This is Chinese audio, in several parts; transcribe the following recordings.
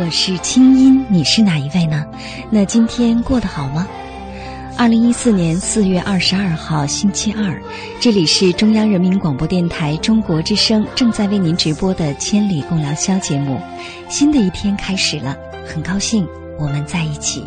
我是清音，你是哪一位呢？那今天过得好吗？二零一四年四月二十二号星期二，这里是中央人民广播电台中国之声正在为您直播的《千里共良宵》节目。新的一天开始了，很高兴我们在一起。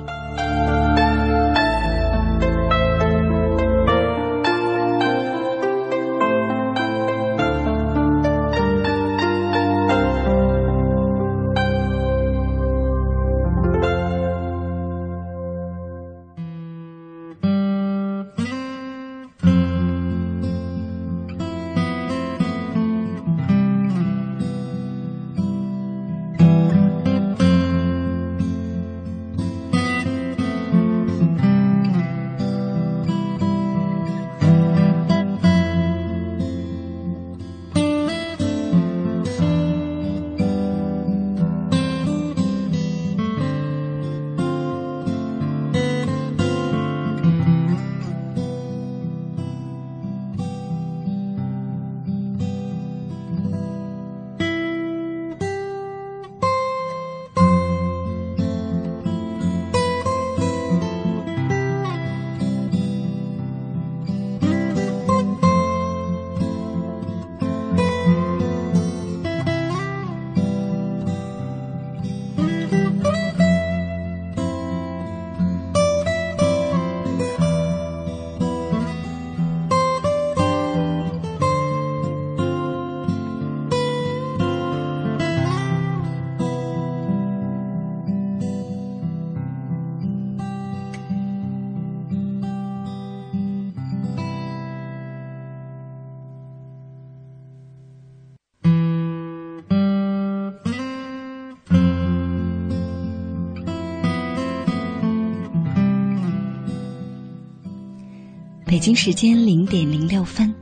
北京时间零点零六分，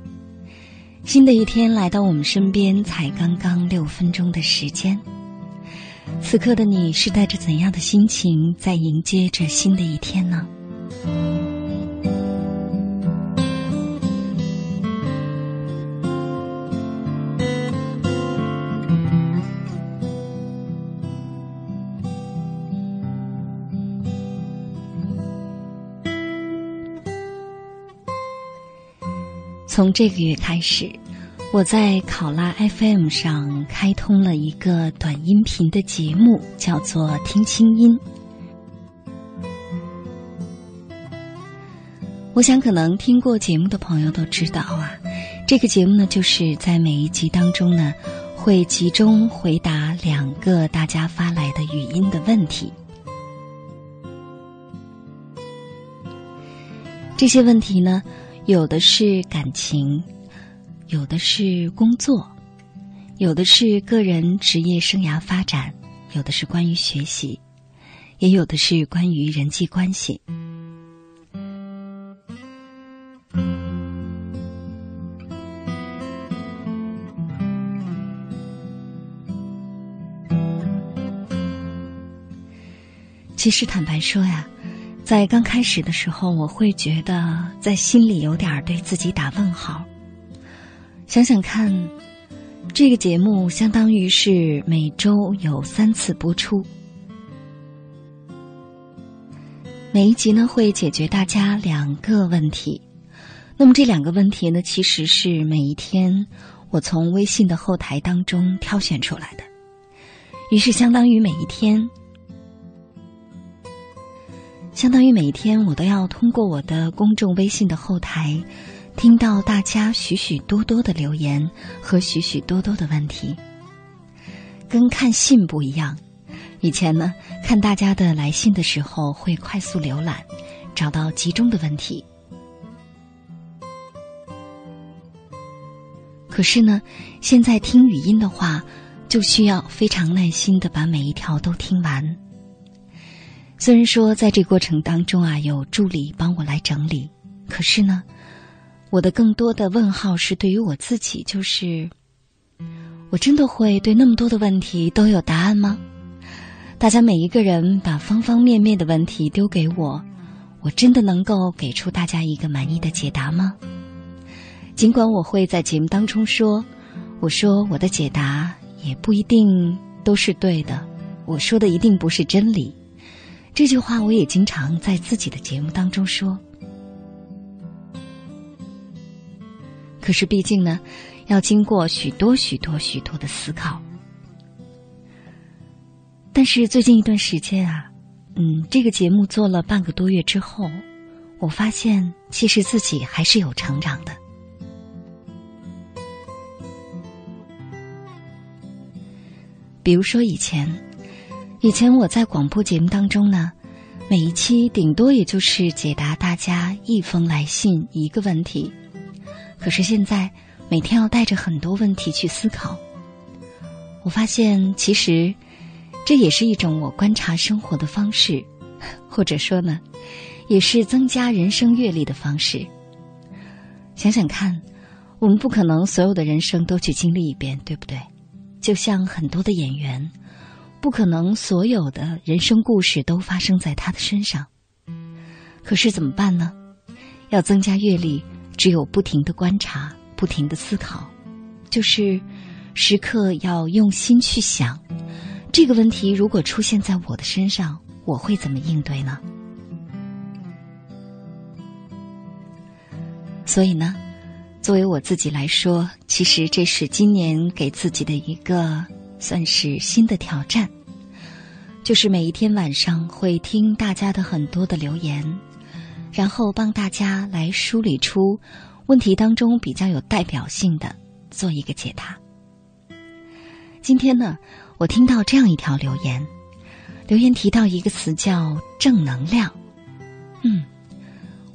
新的一天来到我们身边，才刚刚六分钟的时间。此刻的你是带着怎样的心情在迎接着新的一天呢？从这个月开始，我在考拉 FM 上开通了一个短音频的节目，叫做“听清音”。我想，可能听过节目的朋友都知道啊，这个节目呢，就是在每一集当中呢，会集中回答两个大家发来的语音的问题。这些问题呢？有的是感情，有的是工作，有的是个人职业生涯发展，有的是关于学习，也有的是关于人际关系。其实，坦白说呀。在刚开始的时候，我会觉得在心里有点对自己打问号。想想看，这个节目相当于是每周有三次播出，每一集呢会解决大家两个问题。那么这两个问题呢，其实是每一天我从微信的后台当中挑选出来的，于是相当于每一天。相当于每天，我都要通过我的公众微信的后台，听到大家许许多多的留言和许许多多的问题。跟看信不一样，以前呢，看大家的来信的时候会快速浏览，找到集中的问题。可是呢，现在听语音的话，就需要非常耐心的把每一条都听完。虽然说在这过程当中啊，有助理帮我来整理，可是呢，我的更多的问号是对于我自己，就是我真的会对那么多的问题都有答案吗？大家每一个人把方方面面的问题丢给我，我真的能够给出大家一个满意的解答吗？尽管我会在节目当中说，我说我的解答也不一定都是对的，我说的一定不是真理。这句话我也经常在自己的节目当中说，可是毕竟呢，要经过许多许多许多的思考。但是最近一段时间啊，嗯，这个节目做了半个多月之后，我发现其实自己还是有成长的。比如说以前。以前我在广播节目当中呢，每一期顶多也就是解答大家一封来信一个问题，可是现在每天要带着很多问题去思考。我发现其实这也是一种我观察生活的方式，或者说呢，也是增加人生阅历的方式。想想看，我们不可能所有的人生都去经历一遍，对不对？就像很多的演员。不可能所有的人生故事都发生在他的身上，可是怎么办呢？要增加阅历，只有不停的观察，不停的思考，就是时刻要用心去想，这个问题如果出现在我的身上，我会怎么应对呢？所以呢，作为我自己来说，其实这是今年给自己的一个。算是新的挑战，就是每一天晚上会听大家的很多的留言，然后帮大家来梳理出问题当中比较有代表性的，做一个解答。今天呢，我听到这样一条留言，留言提到一个词叫正能量。嗯，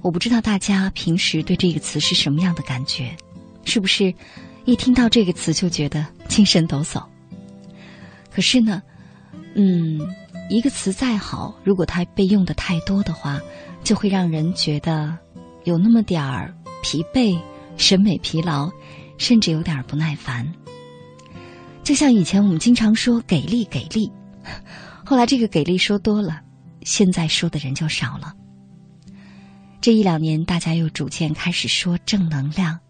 我不知道大家平时对这个词是什么样的感觉，是不是一听到这个词就觉得精神抖擞？可是呢，嗯，一个词再好，如果它被用的太多的话，就会让人觉得有那么点儿疲惫、审美疲劳，甚至有点不耐烦。就像以前我们经常说“给力，给力”，后来这个“给力”说多了，现在说的人就少了。这一两年，大家又逐渐开始说正能量，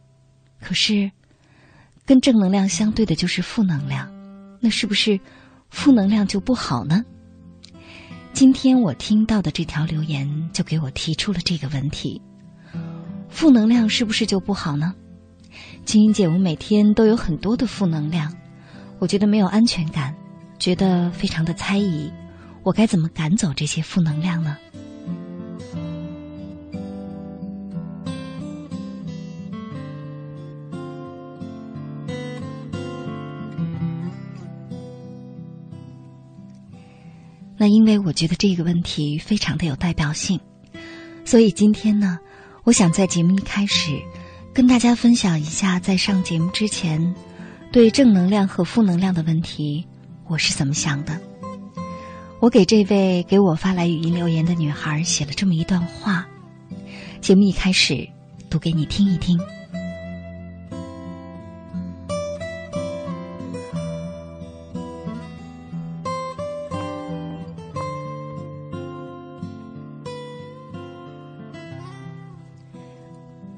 可是跟正能量相对的就是负能量。那是不是负能量就不好呢？今天我听到的这条留言就给我提出了这个问题：负能量是不是就不好呢？金英姐，我每天都有很多的负能量，我觉得没有安全感，觉得非常的猜疑，我该怎么赶走这些负能量呢？那因为我觉得这个问题非常的有代表性，所以今天呢，我想在节目一开始跟大家分享一下，在上节目之前，对正能量和负能量的问题我是怎么想的。我给这位给我发来语音留言的女孩写了这么一段话，节目一开始读给你听一听。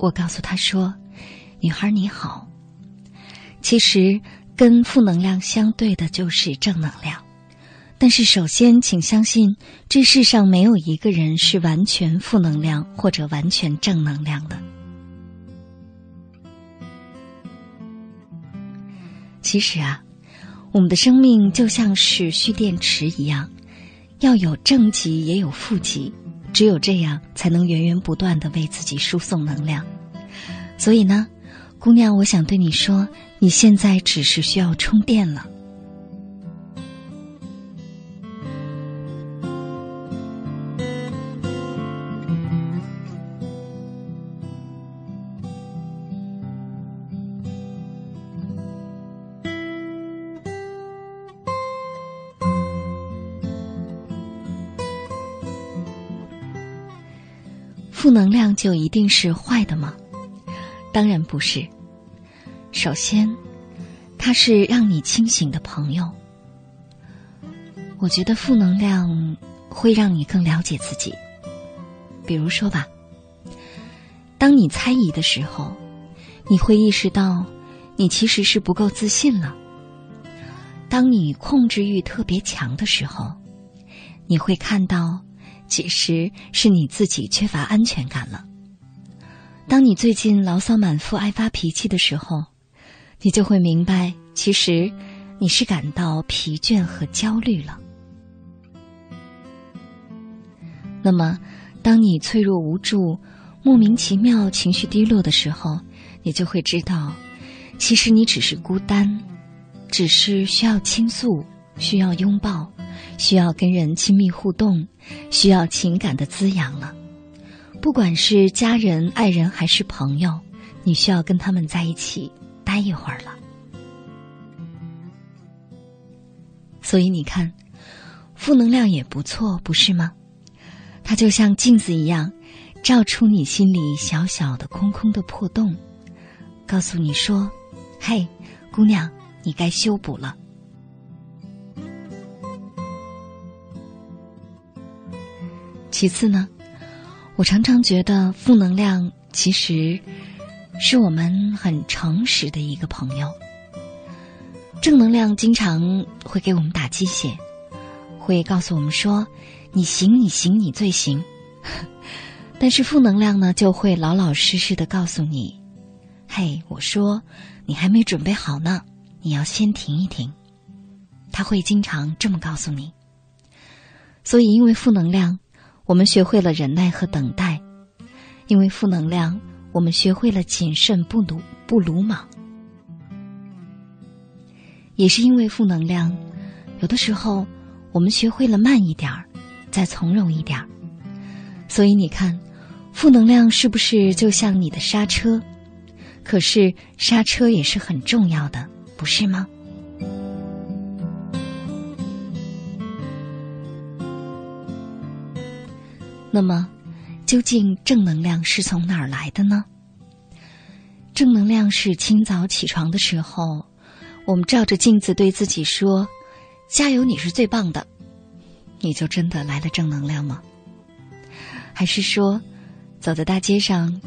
我告诉他说：“女孩你好。”其实，跟负能量相对的就是正能量。但是，首先，请相信，这世上没有一个人是完全负能量或者完全正能量的。其实啊，我们的生命就像是蓄电池一样，要有正极也有负极，只有这样才能源源不断的为自己输送能量。所以呢，姑娘，我想对你说，你现在只是需要充电了。负能量就一定是坏的吗？当然不是。首先，它是让你清醒的朋友。我觉得负能量会让你更了解自己。比如说吧，当你猜疑的时候，你会意识到你其实是不够自信了；当你控制欲特别强的时候，你会看到。其实是你自己缺乏安全感了。当你最近牢骚满腹、爱发脾气的时候，你就会明白，其实你是感到疲倦和焦虑了。那么，当你脆弱无助、莫名其妙、情绪低落的时候，你就会知道，其实你只是孤单，只是需要倾诉，需要拥抱。需要跟人亲密互动，需要情感的滋养了。不管是家人、爱人还是朋友，你需要跟他们在一起待一会儿了。所以你看，负能量也不错，不是吗？它就像镜子一样，照出你心里小小的、空空的破洞，告诉你说：“嘿，姑娘，你该修补了。”其次呢，我常常觉得负能量其实是我们很诚实的一个朋友。正能量经常会给我们打鸡血，会告诉我们说：“你行，你行，你最行。” 但是负能量呢，就会老老实实的告诉你：“嘿，我说你还没准备好呢，你要先停一停。”他会经常这么告诉你。所以，因为负能量。我们学会了忍耐和等待，因为负能量；我们学会了谨慎不鲁不鲁莽，也是因为负能量。有的时候，我们学会了慢一点儿，再从容一点儿。所以你看，负能量是不是就像你的刹车？可是刹车也是很重要的，不是吗？那么，究竟正能量是从哪儿来的呢？正能量是清早起床的时候，我们照着镜子对自己说：“加油，你是最棒的。”你就真的来了正能量吗？还是说，走在大街上，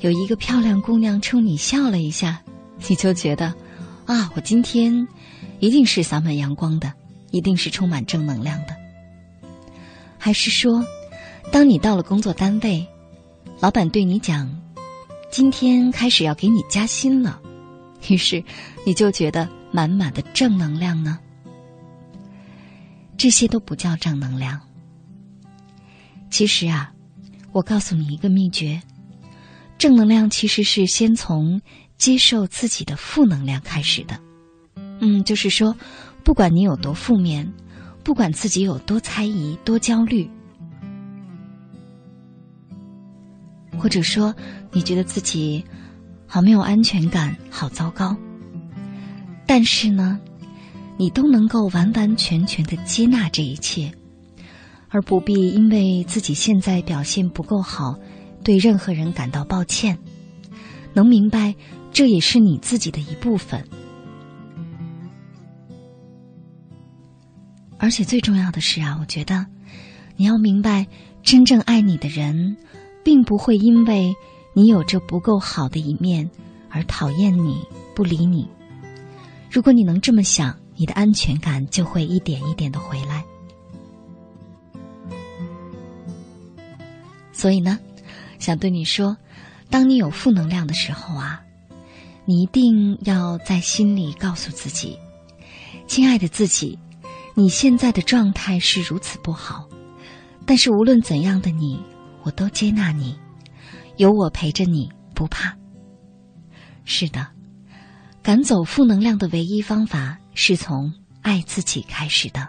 有一个漂亮姑娘冲你笑了一下，你就觉得啊，我今天一定是洒满阳光的，一定是充满正能量的？还是说？当你到了工作单位，老板对你讲：“今天开始要给你加薪了。”于是你就觉得满满的正能量呢。这些都不叫正能量。其实啊，我告诉你一个秘诀：正能量其实是先从接受自己的负能量开始的。嗯，就是说，不管你有多负面，不管自己有多猜疑、多焦虑。或者说，你觉得自己好没有安全感，好糟糕。但是呢，你都能够完完全全的接纳这一切，而不必因为自己现在表现不够好，对任何人感到抱歉。能明白，这也是你自己的一部分。而且最重要的是啊，我觉得你要明白，真正爱你的人。并不会因为你有着不够好的一面而讨厌你、不理你。如果你能这么想，你的安全感就会一点一点的回来。所以呢，想对你说，当你有负能量的时候啊，你一定要在心里告诉自己：“亲爱的自己，你现在的状态是如此不好，但是无论怎样的你，我都接纳你。”有我陪着你，不怕。是的，赶走负能量的唯一方法是从爱自己开始的。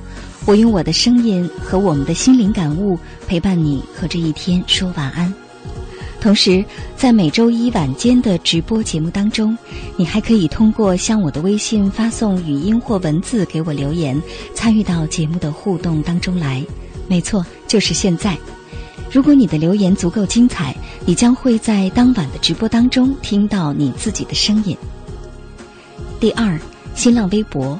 我用我的声音和我们的心灵感悟陪伴你和这一天说晚安。同时，在每周一晚间的直播节目当中，你还可以通过向我的微信发送语音或文字给我留言，参与到节目的互动当中来。没错，就是现在。如果你的留言足够精彩，你将会在当晚的直播当中听到你自己的声音。第二，新浪微博，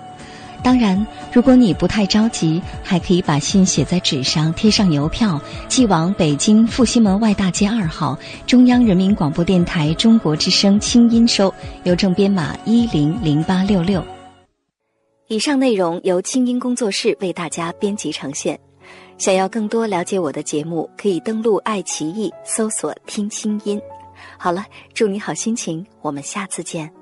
当然，如果你不太着急，还可以把信写在纸上，贴上邮票，寄往北京复兴门外大街二号中央人民广播电台中国之声清音收，邮政编码一零零八六六。以上内容由清音工作室为大家编辑呈现。想要更多了解我的节目，可以登录爱奇艺搜索“听清音”。好了，祝你好心情，我们下次见。